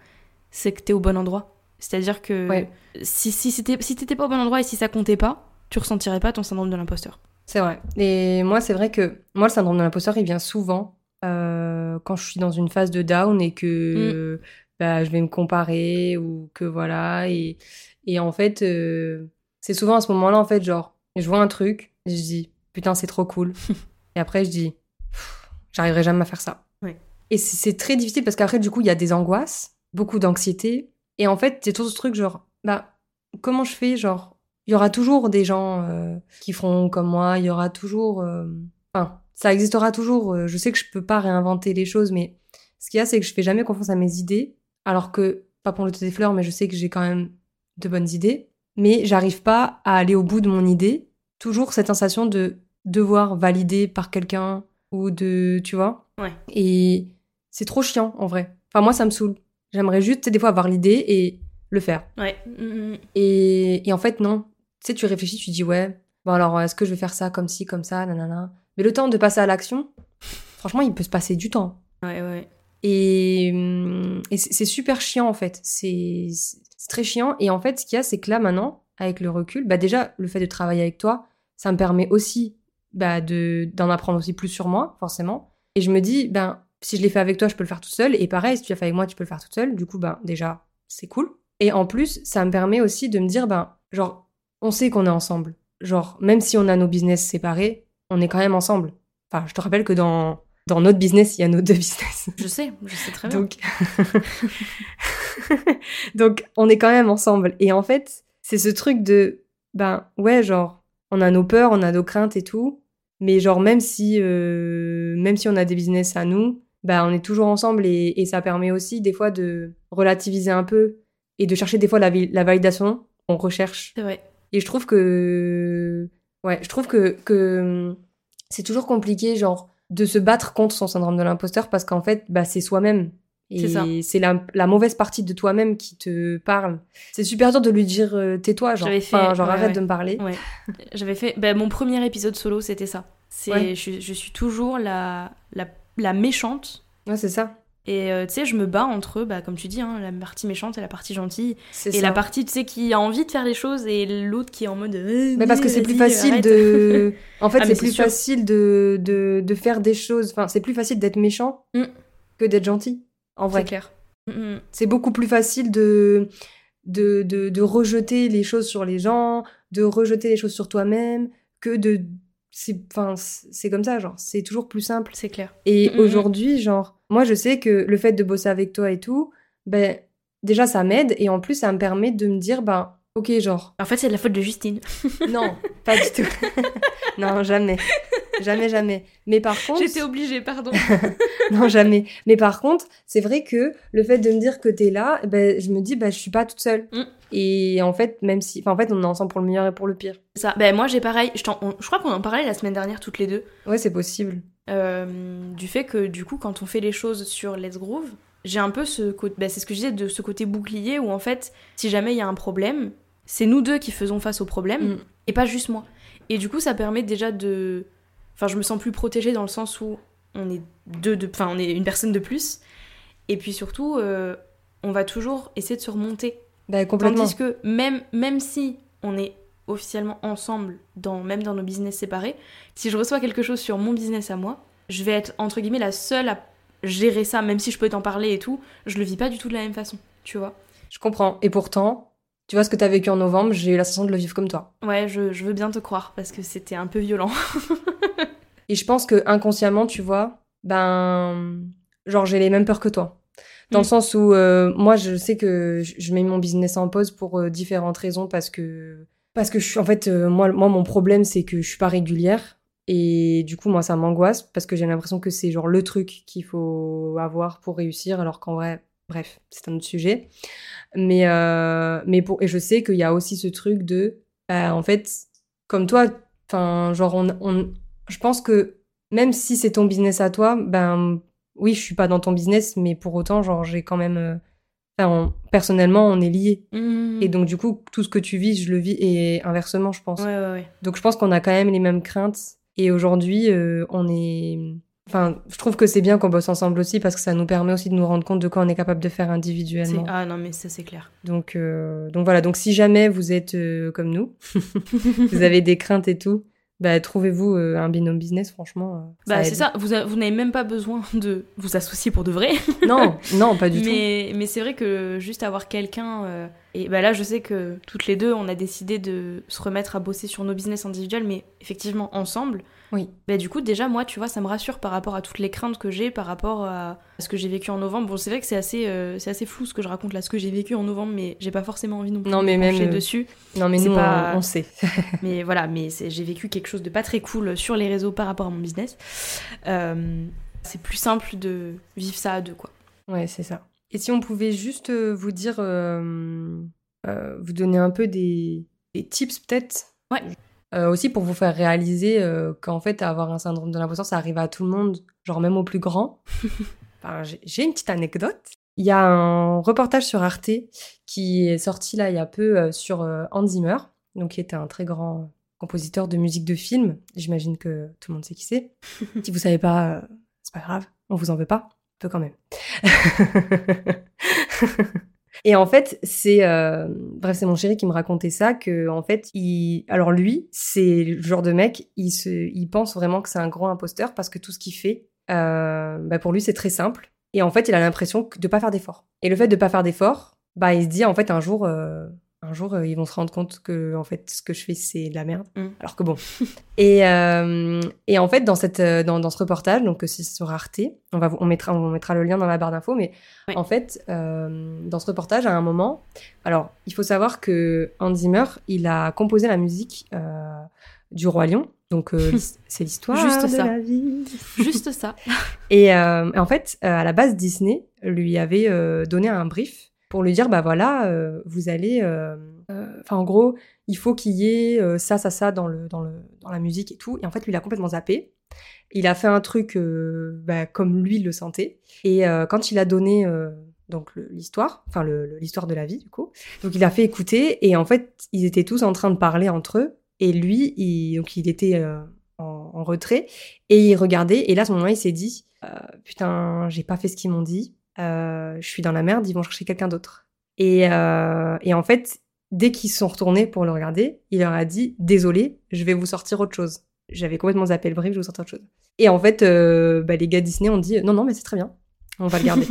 B: c'est que t'es au bon endroit. C'est-à-dire que
A: Ouais.
B: si, si, c'était- si t'étais pas au bon endroit et si ça comptait pas, tu ressentirais pas ton syndrome de l'imposteur.
A: C'est vrai. Et moi, c'est vrai que moi, le syndrome de l'imposteur, il vient souvent euh, quand je suis dans une phase de down et que bah, je vais me comparer ou que voilà. Et, et en fait, euh, c'est souvent à ce moment-là, en fait, genre, je vois un truc, et je dis, putain, c'est trop cool. et après, je dis, j'arriverai jamais à faire ça.
B: Ouais.
A: Et c'est c'est très difficile parce qu'après, du coup, il y a des angoisses, beaucoup d'anxiété. Et en fait, c'est tout ce truc, genre, bah, comment je fais, genre, il y aura toujours des gens euh, qui feront comme moi, il y aura toujours... euh, Enfin, ça existera toujours. euh, Je sais que je peux pas réinventer les choses, mais ce qu'il y a, c'est que je fais jamais confiance à mes idées, alors que, pas pour le des fleurs, mais je sais que j'ai quand même de bonnes idées, mais j'arrive pas à aller au bout de mon idée. Toujours cette sensation de devoir valider par quelqu'un ou de... Tu vois
B: Ouais.
A: Et c'est trop chiant, en vrai. Enfin, moi, ça me saoule. J'aimerais juste, tu sais, des fois, avoir l'idée et le faire.
B: Ouais.
A: Et, et en fait, non. Tu sais, tu réfléchis, tu dis, ouais, bon alors, est-ce que je vais faire ça comme ci, comme ça, nanana. Mais le temps de passer à l'action, franchement, il peut se passer du temps.
B: Ouais, ouais.
A: Et, hum, et c'est super chiant, en fait. C'est très chiant. Et en fait, ce qu'il y a, c'est que là, maintenant, avec le recul, bah déjà, le fait de travailler avec toi, ça me permet aussi bah, de- d'en apprendre aussi plus sur moi, forcément. Et je me dis, ben, si je l'ai fait avec toi, je peux le faire tout seul. Et pareil, si tu l'as fait avec moi, tu peux le faire toute seule. Du coup, ben, déjà, c'est cool. Et en plus, ça me permet aussi de me dire, ben, genre, on sait qu'on est ensemble. Genre, même si on a nos business séparés, on est quand même ensemble. Enfin, je te rappelle que dans, dans notre business, il y a nos deux business.
B: Je sais, je sais très bien.
A: Donc... Donc, on est quand même ensemble. Et en fait, c'est ce truc de, ben, ouais, genre, on a nos peurs, on a nos craintes et tout. Mais genre, même si, euh, même si on a des business à nous, ben, on est toujours ensemble et, et ça permet aussi des fois de relativiser un peu et de chercher des fois la, validation qu'on recherche.
B: C'est vrai.
A: Et je trouve que, ouais, je trouve que, que hum, c'est toujours compliqué, genre, de se battre contre son syndrome de l'imposteur parce qu'en fait, bah, c'est soi-même. Et c'est la, la mauvaise partie de toi-même qui te parle. C'est super dur de lui dire euh, tais-toi, genre,
B: J'avais fait-
A: genre
B: ouais,
A: arrête
B: ouais.
A: de me parler.
B: Ouais. J'avais fait. bah, mon premier épisode solo, c'était ça. C'est, je suis toujours la, la, la méchante.
A: Ouais, c'est ça.
B: Et euh, tu sais, je me bats entre, bah, comme tu dis, hein, la partie méchante et la partie gentille.
A: C'est
B: Et
A: ça.
B: la partie, tu sais, qui a envie de faire les choses et l'autre qui est en mode. euh,
A: Mais parce que c'est plus facile
B: arrête.
A: de. En fait,
B: Ah,
A: c'est plus
B: sûr.
A: facile de, de, de faire des choses. Enfin, c'est plus facile d'être méchant
B: Mm.
A: que d'être gentil. En vrai.
B: C'est clair. Mm.
A: C'est beaucoup plus facile de, de, de, de rejeter les choses sur les gens, de rejeter les choses sur toi-même, que de. C'est enfin, c'est comme ça, genre, c'est toujours plus simple.
B: C'est clair.
A: Et
B: Mhm.
A: aujourd'hui, genre, moi, je sais que le fait de bosser avec toi et tout, ben, déjà, ça m'aide, et en plus, ça me permet de me dire, ben, ok, genre,
B: En fait, c'est de la faute de Justine.
A: non, pas du tout. non, jamais. Jamais, jamais. Mais par contre.
B: J'étais obligée, pardon.
A: Non, jamais. Mais par contre, c'est vrai que le fait de me dire que t'es là, ben, je me dis, bah, je suis pas toute seule.
B: Mm.
A: Et en fait, même si. Enfin, en fait, on est ensemble pour le meilleur et pour le pire.
B: ça. Ben, moi, j'ai pareil. Je, on- je crois qu'on en parlait la semaine dernière, toutes les deux.
A: Ouais, c'est possible.
B: euh, du fait que du coup quand on fait les choses sur Let's Groove, j'ai un peu ce côté, bah, c'est ce que je disais de ce côté bouclier où en fait si jamais il y a un problème, c'est nous deux qui faisons face au problème
A: Mm.
B: et pas juste moi. Et du coup ça permet déjà de, enfin je me sens plus protégée dans le sens où on est deux, de... enfin on est une personne de plus Et puis surtout, euh, on va toujours essayer de se remonter.
A: Bah, complètement.
B: Tandis que même, même si on est officiellement ensemble, dans, même dans nos business séparés, si je reçois quelque chose sur mon business à moi, je vais être entre guillemets la seule à gérer ça, même si je peux t'en parler et tout, je le vis pas du tout de la même façon, tu vois.
A: Je comprends. Et pourtant, tu vois ce que t'as vécu en novembre, j'ai eu sensation de le vivre comme toi.
B: Ouais, je, je veux bien te croire parce que c'était un peu violent.
A: Et je pense que inconsciemment, tu vois, ben, genre j'ai les mêmes peurs que toi. Dans
B: Mm.
A: le sens où euh, moi, je sais que je je mets mon business en pause pour euh, différentes raisons parce que parce que je suis en fait euh, moi moi mon problème c'est que je suis pas régulière et du coup moi ça m'angoisse parce que j'ai l'impression que c'est genre le truc qu'il faut avoir pour réussir alors qu'en vrai bref c'est un autre sujet mais euh, mais pour et je sais qu'il y a aussi ce truc de bah, en fait comme toi enfin genre on, on je pense que même si c'est ton business à toi ben oui je suis pas dans ton business mais pour autant genre j'ai quand même euh, enfin, on- personnellement on est liés
B: Mhm.
A: et donc du coup tout ce que tu vis je le vis et inversement je pense
B: Ouais, ouais, ouais.
A: donc je pense qu'on a quand même les mêmes craintes et aujourd'hui euh, on est enfin je trouve que c'est bien qu'on bosse ensemble aussi parce que ça nous permet aussi de nous rendre compte de quoi on est capable de faire individuellement
B: Ah non, mais ça c'est clair.
A: donc euh, donc voilà donc si jamais vous êtes euh, comme nous vous avez des craintes et tout bah trouvez-vous euh, un binôme business franchement
B: Bah, c'est ça, vous, a- vous n'avez même pas besoin de vous associer pour de vrai.
A: non non pas du tout
B: mais mais c'est vrai que juste avoir quelqu'un. et bah là, je sais que toutes les deux, on a décidé de se remettre à bosser sur nos business individuels, mais effectivement ensemble.
A: Oui.
B: Bah, du coup, déjà, moi, tu vois, ça me rassure par rapport à toutes les craintes que j'ai, par rapport à ce que j'ai vécu en novembre. Bon, c'est vrai que c'est assez, euh, c'est assez flou ce que je raconte là, ce que j'ai vécu en novembre, mais j'ai pas forcément envie non plus
A: Non,
B: de
A: mais
B: me
A: même, euh,
B: dessus.
A: non mais
B: c'est
A: nous
B: pas-
A: on, on sait
B: Mais voilà, mais j'ai vécu quelque chose de pas très cool sur les réseaux par rapport à mon business. Euh, c'est plus simple de vivre ça à deux, quoi.
A: Ouais, c'est ça. Et si on pouvait juste euh, vous dire, vous donner un peu des, des tips peut-être?
B: Ouais.
A: Euh, aussi pour vous faire réaliser euh, qu'en fait, avoir un syndrome de l'imposteur, ça arrive à tout le monde, genre même aux plus grands. Enfin, j'ai- une petite anecdote. Il y a un reportage sur Arte qui est sorti là il y a peu euh, sur Hans Zimmer, donc qui était un très grand compositeur de musique de film. J'imagine que tout le monde sait qui c'est. si vous savez pas, c'est pas grave, on vous en veut pas, un peu quand même. Et en fait, c'est euh, bref, c'est mon chéri qui me racontait ça que en fait, il alors lui, c'est le genre de mec, il se il pense vraiment que c'est un gros imposteur parce que tout ce qu'il fait euh, bah pour lui, c'est très simple et en fait, il a l'impression de pas faire d'efforts. Et le fait de pas faire d'efforts, bah il se dit en fait un jour euh, un jour euh, ils vont se rendre compte que en fait ce que je fais c'est de la merde.
B: Mm.
A: Alors que bon. et euh, et en fait dans cette euh, dans, dans ce reportage donc c'est sur Arte, on va on mettra on mettra le lien dans la barre d'infos mais en fait, euh, dans ce reportage, à un moment, alors il faut savoir que Hans Zimmer, il a composé la musique du roi lion, donc c'est l'histoire de
B: ça.
A: la vie.
B: Juste ça.
A: Et en fait, à la base, Disney lui avait donné un brief pour lui dire, bah voilà, euh, vous allez, euh, euh, enfin en gros, il faut qu'il y ait euh, ça, ça, ça dans le dans le dans la musique et tout. Et en fait, lui, il a complètement zappé. Il a fait un truc bah, comme lui le sentait. Et quand il a donné donc l'histoire, enfin l'histoire de la vie du coup, donc il a fait écouter et en fait ils étaient tous en train de parler entre eux et lui il, donc il était euh, en, en retrait et il regardait et là à ce moment il s'est dit euh, putain j'ai pas fait ce qu'ils m'ont dit, je suis dans la merde, ils vont chercher quelqu'un d'autre. Et, euh, et en fait dès qu'ils sont retournés pour le regarder, il leur a dit désolé, je vais vous sortir autre chose. J'avais complètement zappé le brief, je vais vous sortir autre chose. Et en fait, euh, bah, les gars Disney ont dit non, non, mais c'est très bien, on va le garder.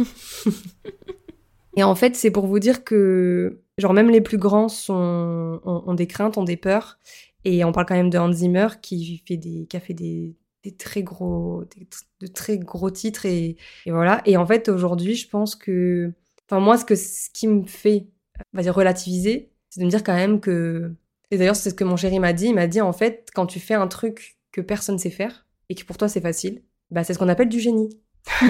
A: et en fait, c'est pour vous dire que, genre, même les plus grands sont, ont, ont des craintes, ont des peurs. Et on parle quand même de Hans Zimmer qui, fait des, qui a fait des, des très gros, des de très gros titres. Et, et voilà. Et en fait, aujourd'hui, je pense que. Enfin, moi, ce, que, ce qui me fait, on va dire, relativiser, c'est de me dire quand même que. Et d'ailleurs, c'est ce que mon chéri m'a dit. Il m'a dit, en fait, quand tu fais un truc que personne sait faire et que pour toi c'est facile, bah, c'est ce qu'on appelle du génie.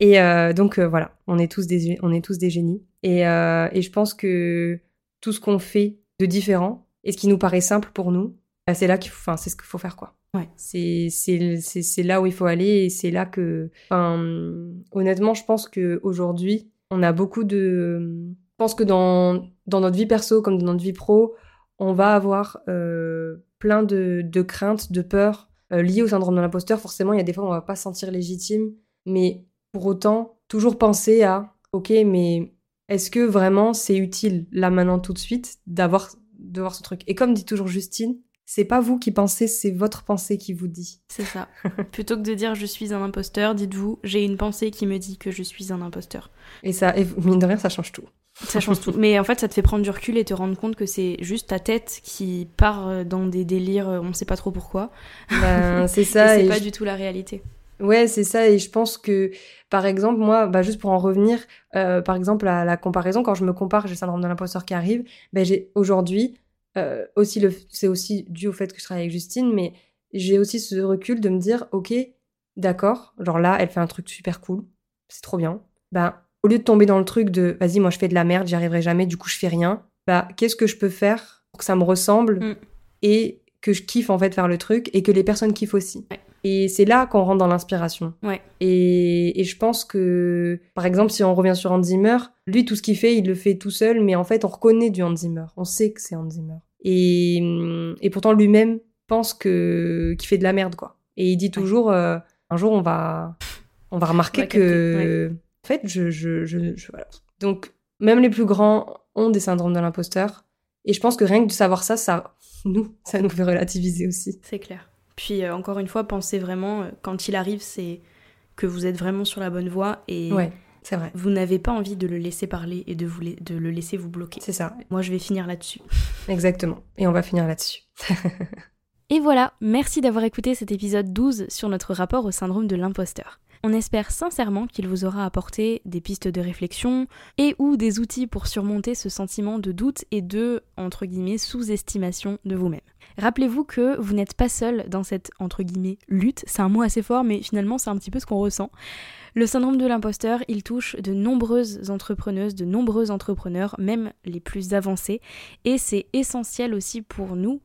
A: Et euh, donc euh, voilà, on est tous des, on est tous des génies. Et, euh, et je pense que tout ce qu'on fait de différent et ce qui nous paraît simple pour nous, bah, c'est là qu'il faut, enfin, c'est ce qu'il faut faire quoi.
B: Ouais.
A: C'est, là où il faut aller et c'est là que, enfin, honnêtement, je pense que aujourd'hui, on a beaucoup de, je pense que dans, dans notre vie perso comme dans notre vie pro, on va avoir euh, plein de, de craintes, de peurs euh, liées au syndrome de l'imposteur. Forcément, il y a des fois où on va pas se sentir légitime, mais pour autant, toujours penser à, ok, mais est-ce que vraiment c'est utile là maintenant tout de suite d'avoir de voir ce truc? Et comme dit toujours Justine, c'est pas vous qui pensez, c'est votre pensée qui vous dit.
B: C'est ça. Plutôt que de dire je suis un imposteur, dites-vous j'ai une pensée qui me dit que je suis un imposteur.
A: Et ça, et mine de rien, ça change tout.
B: Ça change tout. Mais en fait, ça te fait prendre du recul et te rendre compte que c'est juste ta tête qui part dans des délires, on sait pas trop pourquoi.
A: Ben, c'est ça.
B: et c'est pas
A: je-
B: du tout la réalité.
A: Ouais, c'est ça. Et je pense que, par exemple, moi, bah, juste pour en revenir, euh, par exemple, à la comparaison, quand je me compare, j'ai le syndrome de l'imposteur qui arrive, ben, j'ai aujourd'hui, euh, aussi le, c'est aussi dû au fait que je travaille avec Justine, mais j'ai aussi ce recul de me dire, ok, d'accord, genre là, elle fait un truc super cool, c'est trop bien. Ben, au lieu de tomber dans le truc de, vas-y, moi, je fais de la merde, j'y arriverai jamais, du coup, je fais rien, bah, qu'est-ce que je peux faire pour que ça me ressemble
B: Mm.
A: et que je kiffe, en fait, faire le truc et que les personnes kiffent aussi?
B: Ouais.
A: Et c'est là qu'on rentre dans l'inspiration.
B: Ouais.
A: Et, et je pense que, par exemple, si on revient sur Hans Zimmer, lui, tout ce qu'il fait, il le fait tout seul, mais en fait, on reconnaît du Hans Zimmer. On sait que c'est Hans Zimmer. Et, et pourtant, lui-même pense que qu'il fait de la merde, quoi. Et il dit toujours, euh, un jour, on va, on va remarquer
B: On va
A: que, en fait, je, je, je, je- voilà. Donc, même les plus grands ont des syndromes de l'imposteur. Et je pense que rien que de savoir ça, ça, nous, ça nous fait relativiser aussi.
B: C'est clair. Puis euh, encore une fois, pensez vraiment, euh, quand il arrive, c'est que vous êtes vraiment sur la bonne voie et
A: Ouais, c'est vrai.
B: vous n'avez pas envie de le laisser parler et de, vous la- de le laisser vous bloquer.
A: C'est ça,
B: Moi, je vais finir là-dessus.
A: exactement. Et on va finir là-dessus.
B: Et voilà, merci d'avoir écouté cet épisode 12 sur notre rapport au syndrome de l'imposteur. On espère sincèrement qu'il vous aura apporté des pistes de réflexion et ou des outils pour surmonter ce sentiment de doute et de, sous-estimation de vous-même. Rappelez-vous que vous n'êtes pas seul dans cette, entre lutte. C'est un mot assez fort, mais finalement c'est un petit peu ce qu'on ressent. Le syndrome de l'imposteur, il touche de nombreuses entrepreneuses, de nombreux entrepreneurs, même les plus avancés. Et c'est essentiel aussi pour nous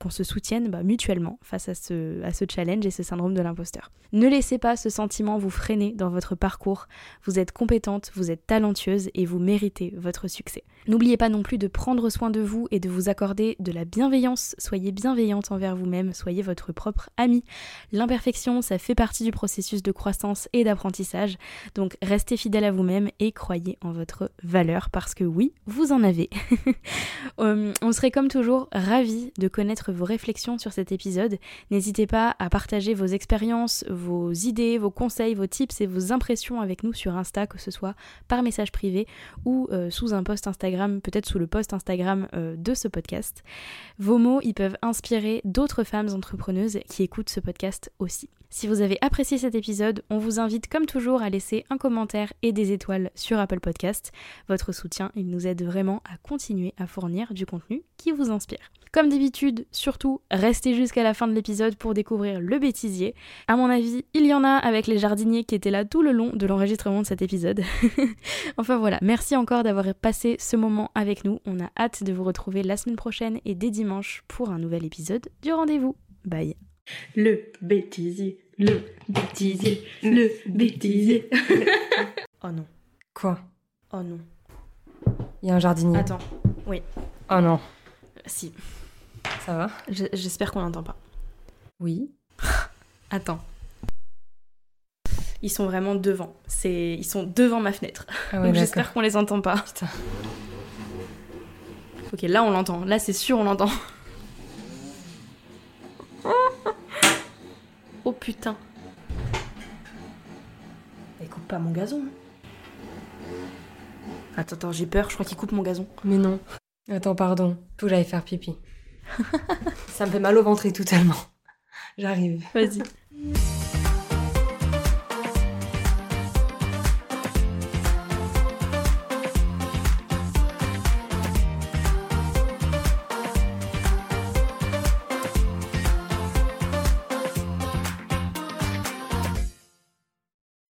B: qu'on se soutienne bah, mutuellement face à ce, à ce challenge et ce syndrome de l'imposteur. Ne laissez pas ce sentiment vous freiner dans votre parcours. Vous êtes compétente, vous êtes talentueuse et vous méritez votre succès. N'oubliez pas non plus de prendre soin de vous et de vous accorder de la bienveillance. Soyez bienveillante envers vous-même, soyez votre propre ami. L'imperfection, ça fait partie du processus de croissance et d'apprentissage. Donc restez fidèle à vous-même et croyez en votre valeur parce que oui, vous en avez. Euh, on serait comme toujours ravis de connaître vos réflexions sur cet épisode. N'hésitez pas à partager vos expériences, vos idées, vos conseils, vos tips et vos impressions avec nous sur Insta, que ce soit par message privé ou euh, sous un post Instagram, peut-être sous le post Instagram euh, de ce podcast. Vos mots, ils peuvent inspirer d'autres femmes entrepreneuses qui écoutent ce podcast aussi. Si vous avez apprécié cet épisode, on vous invite comme toujours à laisser un commentaire et des étoiles sur Apple Podcast. Votre soutien, il nous aide vraiment à continuer à fournir du contenu qui vous inspire. Comme d'habitude, surtout, restez jusqu'à la fin de l'épisode pour découvrir le bêtisier. À mon avis, il y en a avec les jardiniers qui étaient là tout le long de l'enregistrement de cet épisode. enfin voilà, merci encore d'avoir passé ce moment avec nous. On a hâte de vous retrouver la semaine prochaine et dès dimanche pour un nouvel épisode du rendez-vous. Bye.
C: Le bêtisier, le bêtisier, le bêtisier.
B: Oh non,
A: Quoi?
B: Oh non.
A: Il y a un jardinier.
B: Attends,
A: Oh non,
B: si,
A: ça va?
B: Je- j'espère qu'on n'entend pas.
A: Oui.
B: Attends. Ils sont vraiment devant. C'est, ils sont devant ma fenêtre.
A: Ah ouais,
B: Donc j'espère qu'on les entend pas.
A: Putain.
B: Ok, là on l'entend. Là c'est sûr on l'entend. Oh putain. Il coupe pas mon gazon. Attends, attends, j'ai peur. Je crois qu'il coupe mon gazon.
A: Mais non. Attends, pardon. Faut que j'aille faire pipi. ça me fait mal au ventre et tout tellement. J'arrive.
B: Vas-y.